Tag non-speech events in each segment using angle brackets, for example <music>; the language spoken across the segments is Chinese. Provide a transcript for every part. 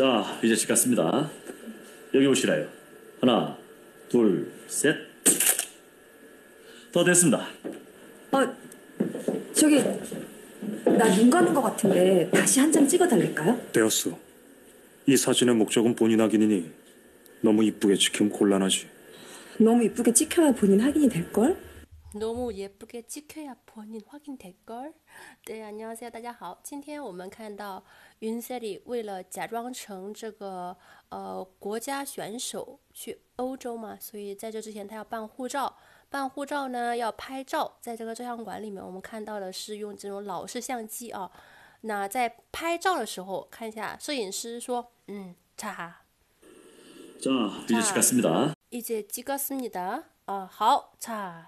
자, 이제 집 갔습니다. 여기 오시라요. 하나, 둘, 셋. 더 됐습니다. 어, 저기 나 눈 가는 것 같은데 다시 한 장 찍어 달릴까요? 되었어. 이 사진의 목적은 본인 확인이니 너무 이쁘게 찍히면 곤란하지. 너무 이쁘게 찍혀야 본인 확인이 될 걸? 너무 예쁘게 찍혀야 본인 확인될걸? 对，안녕하세요，大家好。今天我们看到云 s 里为了假装成这个呃国家选手去欧洲嘛，所以在这之前他要办护照。办护照呢要拍照，在这个照相馆里面，我们看到的是用这种老式相机啊。那在拍照的时候，看一下摄影师说：“嗯，자 자, 이제 집 갔습니다. 이제찍었습니다。 啊，好，자。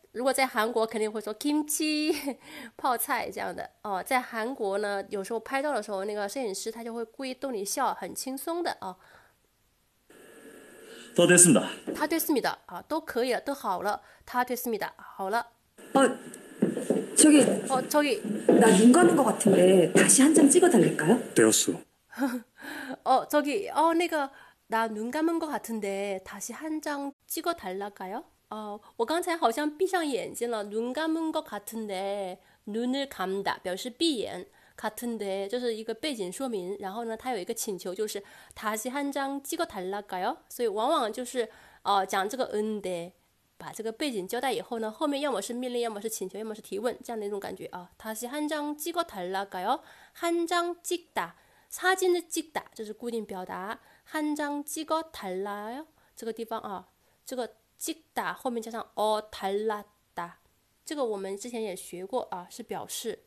如果在韩国肯定会说 kimchi <laughs> 泡菜这样的哦，在韩国呢，有时候拍照的时候，那个摄影师他就会故意逗你笑，很轻松的啊。 더 됐습니다. 다됐습니다啊，都可以了，都好了，다됐습니다好了。 어, 저기 어 저기 나 눈 가는 것 같은데 다시 한 장 찍어 달릴까요? 되었어. 어 저기 어那个나 눈 감은 것 같은데 다시 한 장 찍어 달랄까요? 어, 我刚才好像闭上眼睛了，눈감은것같은데눈을감다表示闭眼。같은데这是一个背景说明，然后呢，他有一个请求，就是다시한장찍어달랄까 요？ 所以往往就是呃讲这个嗯的，把这个背景交代以后呢，后面要么是命令，要么是请求，要么是提问，这样的一种感觉啊。다시한장찍어달랄까 요？ 한장찍다사진을찍다这是固定表达，한장찍어달라 요？ 这个地方啊，这个 찍다后面加上어달랐 다， 这个我们之前也学过啊，是表示。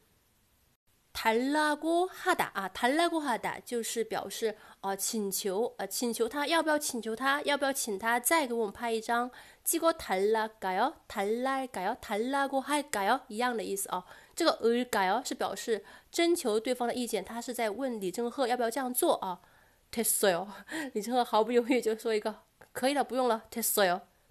달라고하다啊，달라고하다就是表示啊请求啊请求他要不要请求他要不要请他再给我们拍一张，찍어달랄까 요？ 달랄까 요？ 달라고할까 요？ 一样的意思啊。这个을까요是表示征求对方的意见，他是在问李正赫要不要这样做啊。됐어 요， <laughs> 李正赫毫不犹豫就说一个可以了，不用了。됐어 요，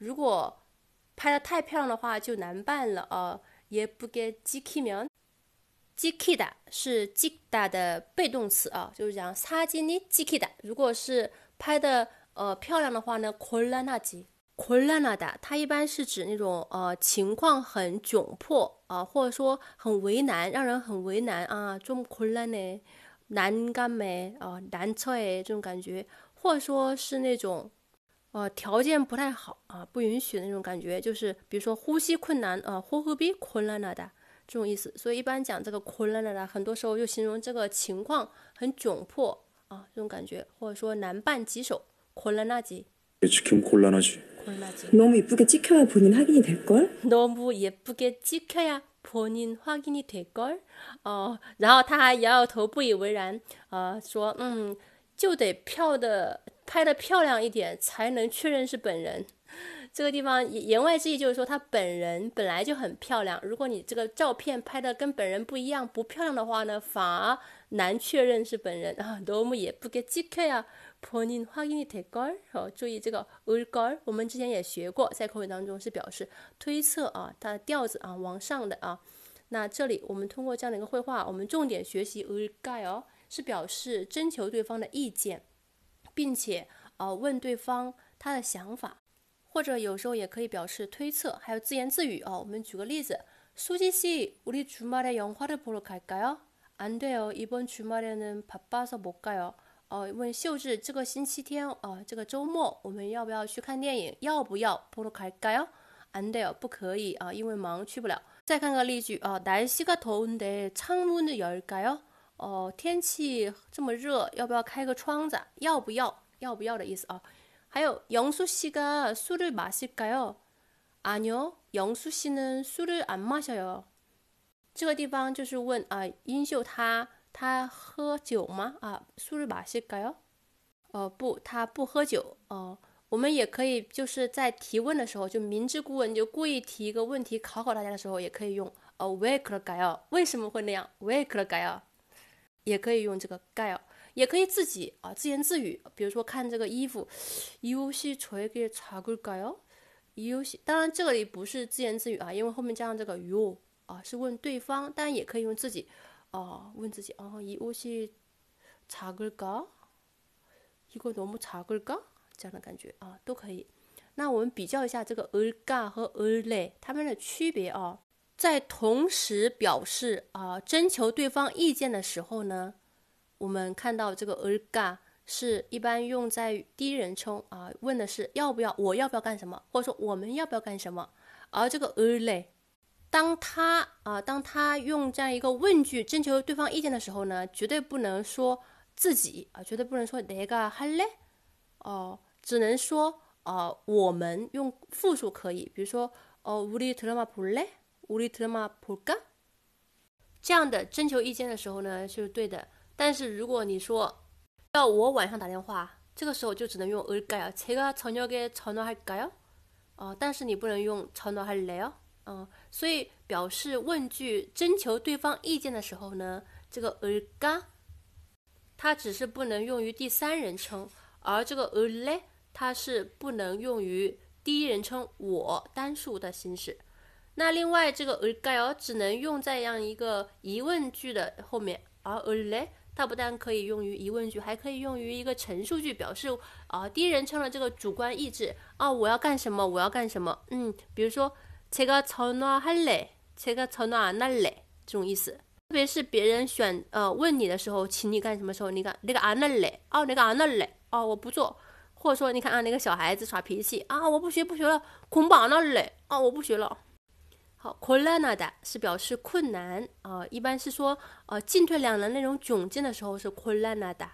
如果拍的太漂亮的话就难办了啊。예쁘게 찍히면 찍히다 是 찍다 的被动词啊，就是讲사진이찍히다。 如果是拍的呃漂亮的话呢，곤란하지。 곤란하다它一般是指那种呃情况很窘迫啊，或者说很为难，让人很为难啊，좀곤란해难干没啊，难测哎这种感觉，或者说是那种 呃条件不太好啊，不允许的那种感觉，就是比如说呼吸困难啊，呼吸比困难了的这种意思。所以一般讲这个困难了的，很多时候就形容这个情况很窘迫啊，这种感觉，或者说难办棘手，困难那级。 찍히면 곤란하지. <laughs> 너무 이쁘게 찍혀야 본인 확인이 될 걸? 너무 예쁘게 찍혀야 본인 확인이 될 걸. 哦，然后他还摇摇头，不以为然，呃，说，嗯，就得漂的 拍的漂亮一点，才能确认是本人。这个地方言外之意就是说，他本人本来就很漂亮。如果你这个照片拍的跟本人不一样，不漂亮的话呢，反而难确认是本人啊。너무예쁘게찍혀야본인확인이될 걸。 哦，注意这个을 걸， 我们之前也学过，在口语当中是表示推测啊，它的调子啊往上的啊。那这里我们通过这样的一个绘画，我们重点学习을까 요， 是表示征求对方的意见， 并且呃问对方他的想法。或者有时候也可以表示推测，还有自言自语哦。我们举个例子，수지 씨， 우리주말에영화를보러갈까 요？ 안돼 요， 이번주말에는바빠서못가 요。 哦，问秀智这个星期天啊，这个周末我们要不要去看电影？要不要？보러갈까요？안돼요，不可以啊，因为忙去不了。再看个例句啊，날씨가더운데창문을열까요？ 哦，天气这么热，要不要开个窗子？要不要？要不要的意思啊？还有영수씨가술을마실까요？ 아니요영수씨는술을안마셔요。 这个地方就是问啊，英秀他。他喝酒吗？啊，술을마실까 요？ 哦，不，他不喝酒。哦，我们也可以就是在提问的时候，就明知故问，就故意提一个问题考考大家的时候，也可以用哦，왜그럴까 요？ 为什么会那样？왜그럴까 요？ 也可以用这个까 요， 也可以自己啊自言自语。比如说看这个衣服，이옷이저에게작을까 요？ 이옷이当然这里不是自言自语啊，因为后面加上这个요啊，是问对方，当然也可以用自己。哦，问自己哦，이옷이작을까이거너무작을까这样的感觉啊，都可以。那我们比较一下这个을까和을래它们的区别啊， 在同时表示啊征求对方意见的时候呢，我们看到这个을까是一般用在第一人称啊，问的是要不要，我要不要干什么，或者说我们要不要干什么，而这个을래当他啊，当他用这样一个问句征求对方意见的时候呢，绝对不能说自己啊，绝对不能说哪个好嘞，哦，只能说哦，我们用复数可以，比如说哦，우리드라마볼 래， 우리드라마볼 까？ 这样的征求意见的时候呢，是对的。但是如果你说要我晚上打电话，这个时候就只能用을까 요， 제가저녁에전화할까 요？ 哦，但是你不能用전화할래 요。 嗯，所以表示问句征求对方意见的时候呢，这个을까它只是不能用于第三人称，而这个을래它是不能用于第一人称我单数的形式。 那另外这个을까요只能用在这样一个疑问句的后面，而을래它不但可以用于疑问句，还可以用于一个陈述句，表示啊第一人称的这个主观意志啊我要干什么，我要干什么。嗯，比如说。제가전화할 래， 제가전화안할 래， 这种意思。特别是别人选呃问你的时候，请你干什么时候，你看那个안할 래， 哦那个안할 래， 哦我不做。或者说你看啊那个小孩子耍脾气啊我不学不学了，공부안할 래， 啊我不学了。 好，곤란하다是表示困难啊，一般是说呃进退两难那种窘境的时候是곤란하다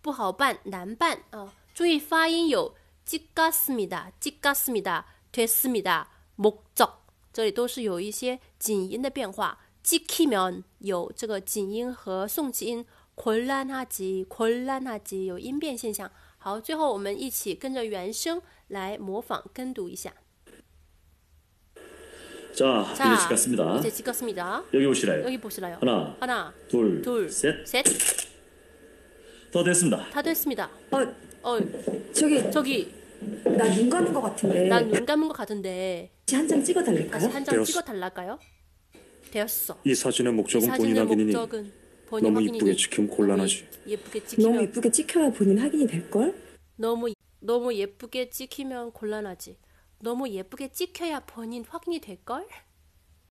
不好办难办啊。注意发音有찍었습니다찍었습니다됐습니다 목적这里都是有一些紧音的变化。지키면有这个紧音和送气音，곤란하 지， 곤란하 지， 有音变现象。好，最后我们一起跟着原声来模仿跟读一下。 자, 자, 이제 찍었습니다. 이제 찍었습니다. 여기 보시라요. 여기 보시나요? 하나, 하나, 둘, 둘, 셋. 셋. 더 됐습니다. 다 됐습니다. 어, 어, 저기 저기 나 눈 감은 것 같은데 난 눈 감은 것 같은데 다시 한장 찍어 다시 달릴까요? 한 장 되었어. 찍어 달랄까요? 되었어. 이 사진의 이 목적은 본인 사진의 확인이니 목적은 본인 너무 확인이니 이쁘게 찍히면 곤란하지. 너무 예쁘게 너무 찍히면 이쁘게 찍혀야 본인 확인이 될 걸? 너무 너무 예쁘게 찍히면 곤란하지. 너무 예쁘게 찍혀야 본인 확인이 될 걸?